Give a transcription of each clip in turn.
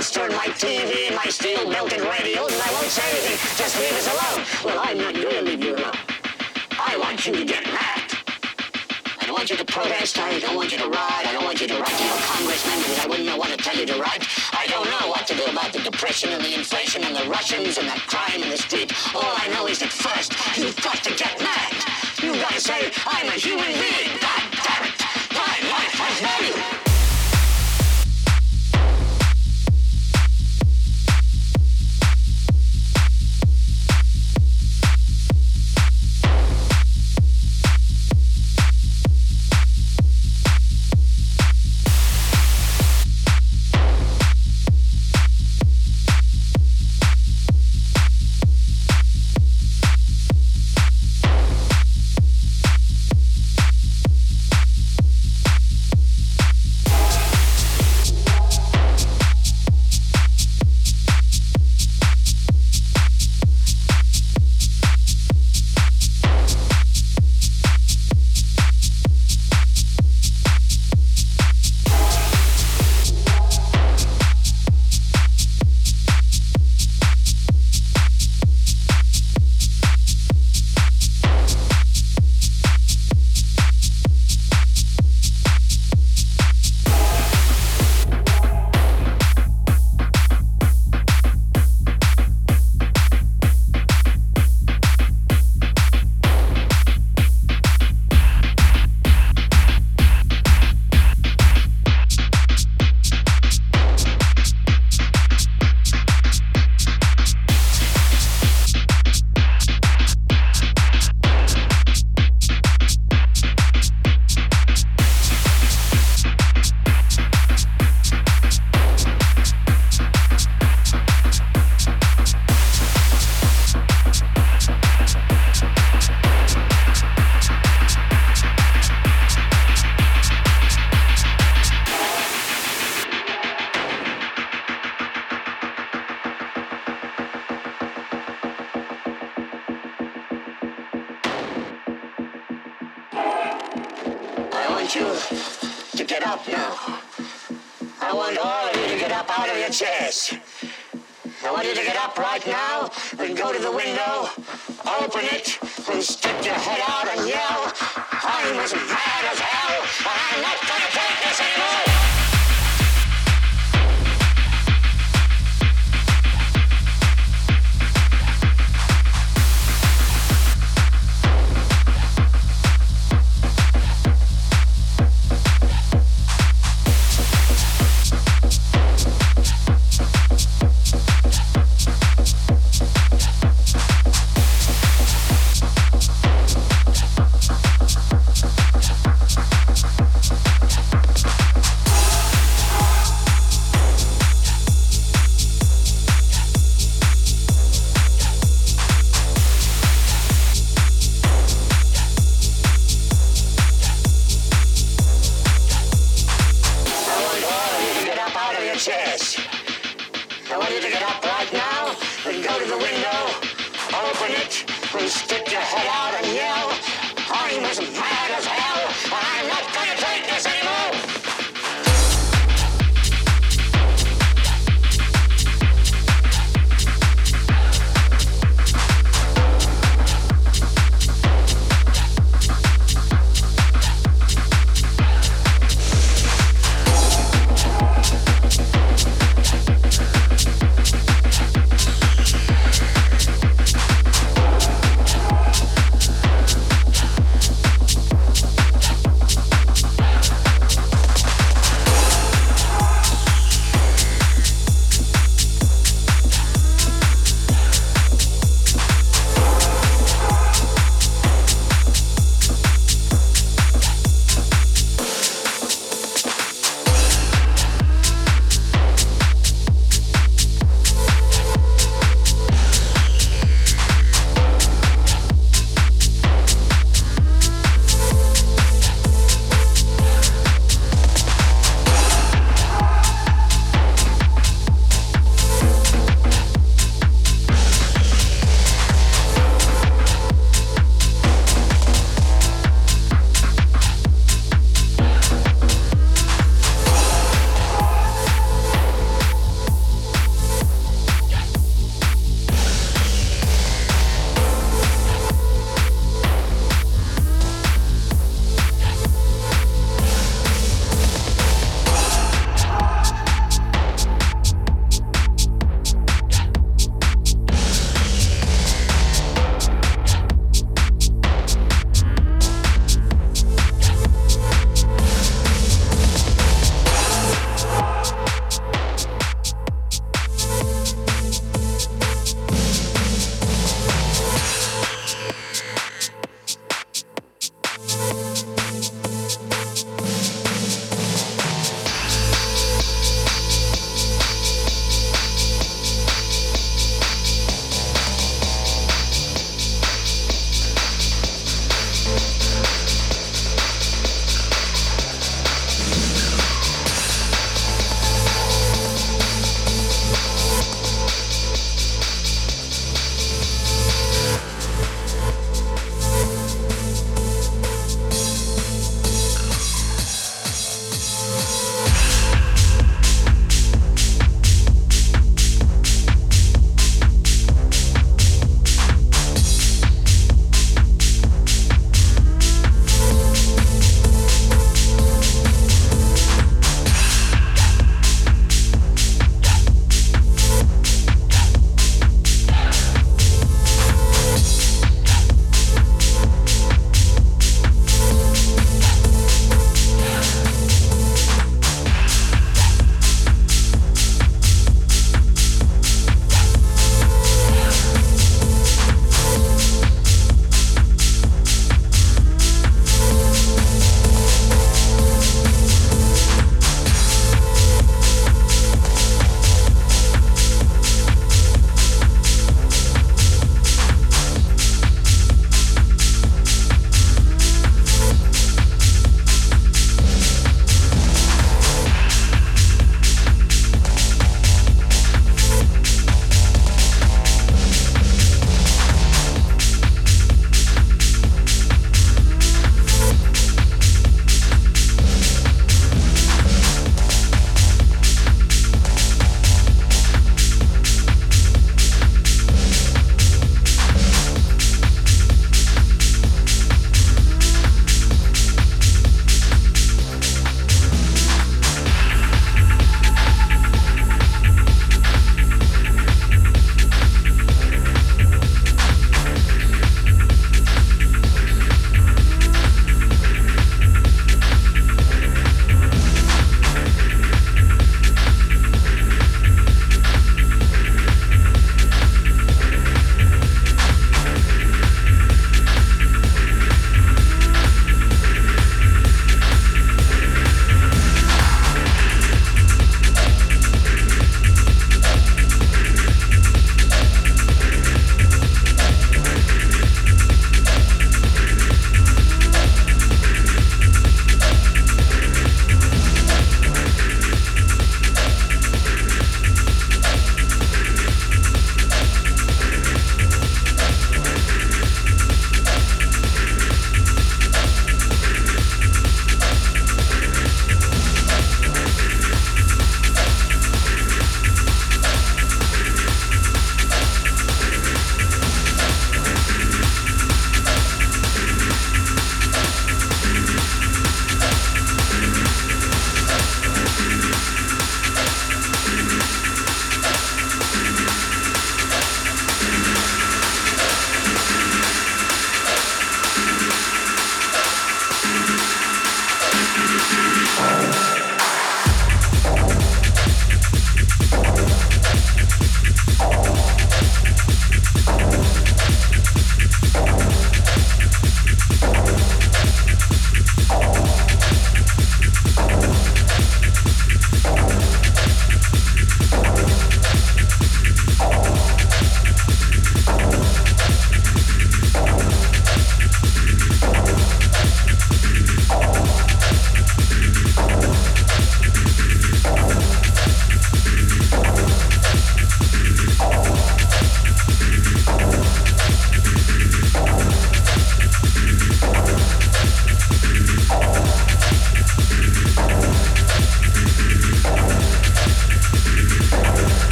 toaster my TV and my steel-belted radios, and I won't say anything. Just leave us alone. Well, I'm not going to leave you alone. I want you to get mad. I don't want you to protest. I don't want you to ride. I don't want you to write to your congressman because I wouldn't know what to tell you to write. I don't know what to do about the depression and the inflation and the Russians and that crime in the street. All I know is that first, you've got to get mad. You've got to say, I'm a human being. God damn it. My life has value. head out and yell. I'm as mad as hell, and I'm not gonna take this anymore.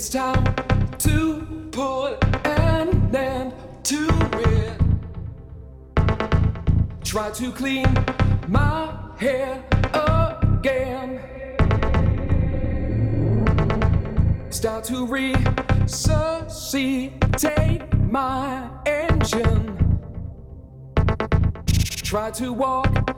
It's time to put an end to it. Try to clean my head again. Start to resuscitate my engine. Try to walk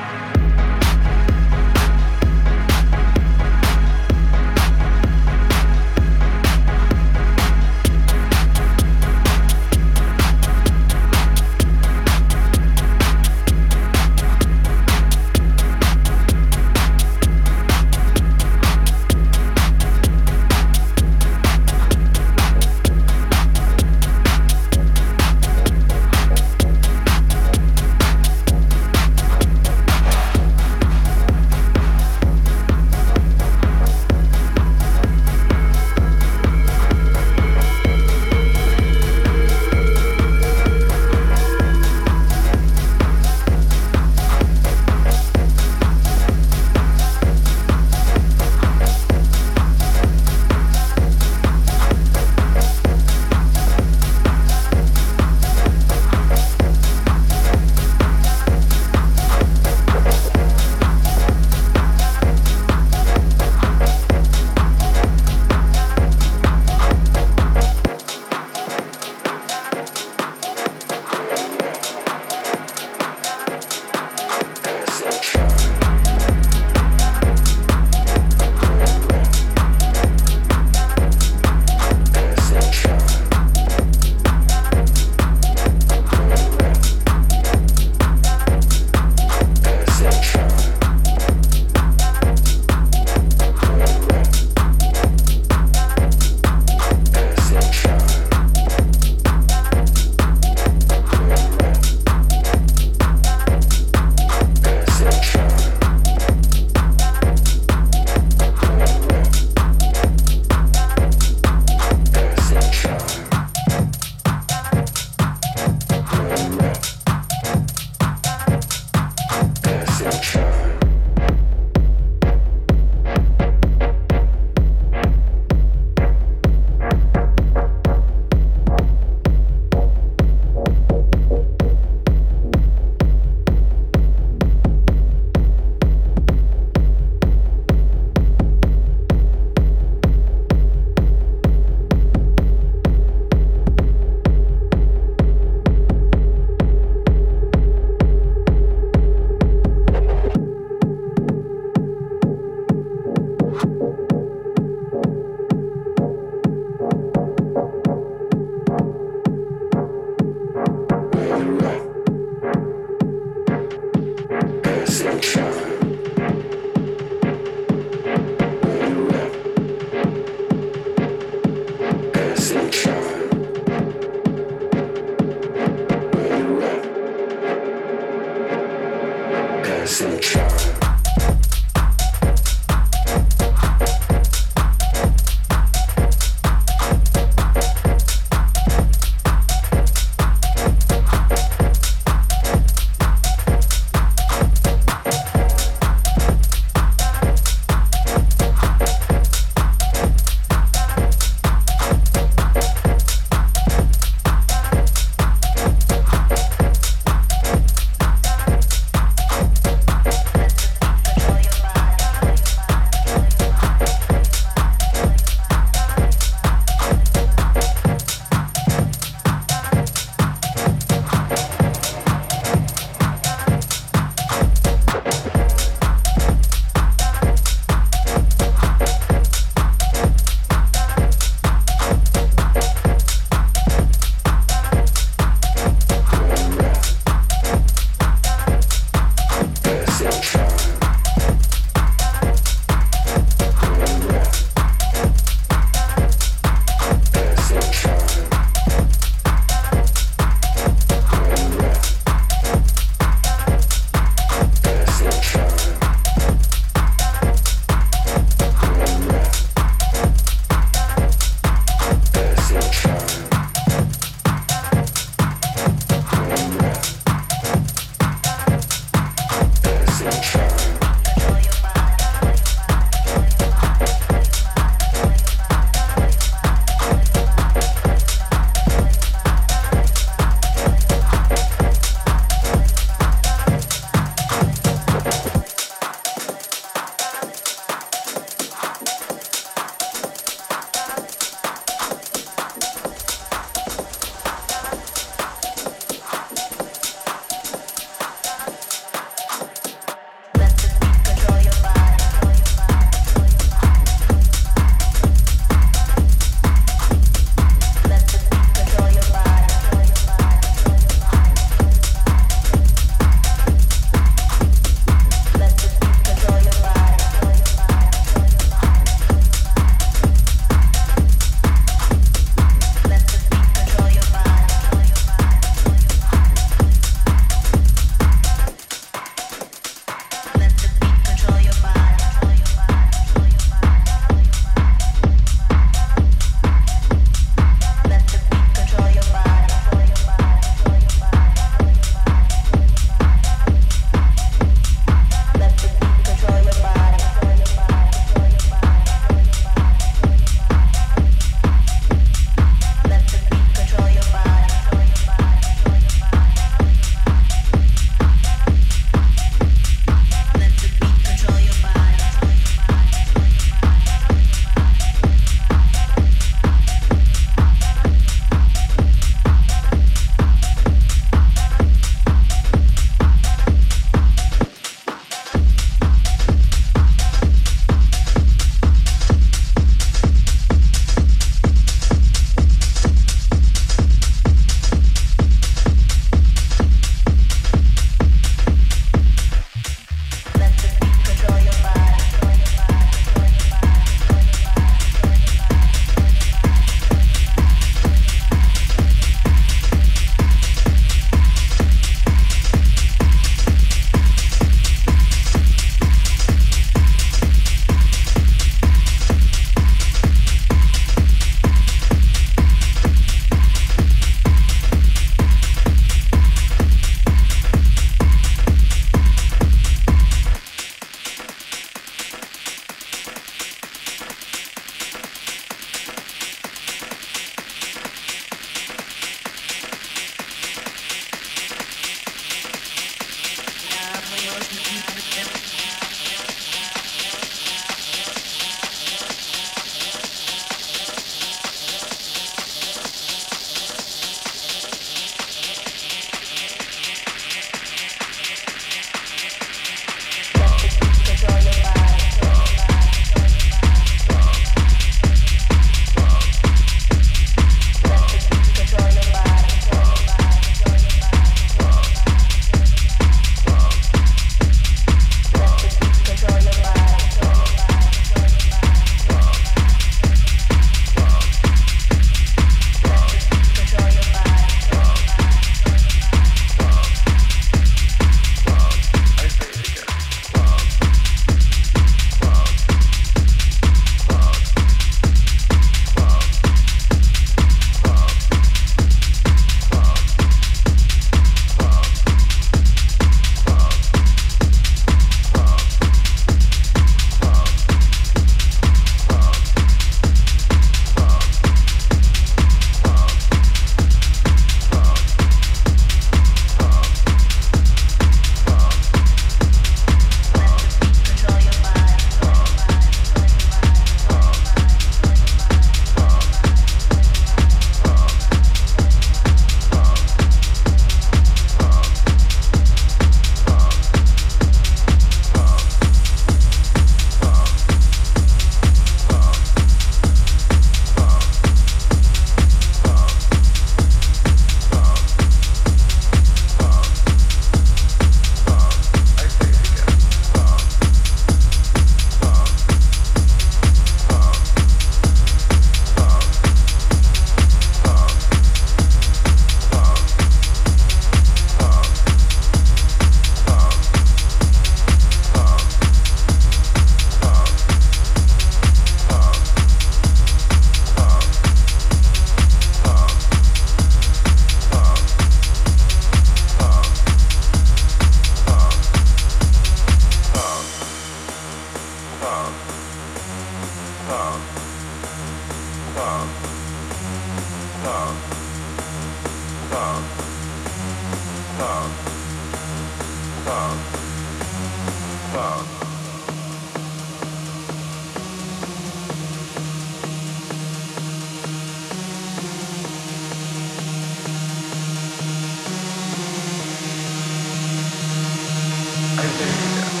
されてるんで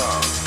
phone.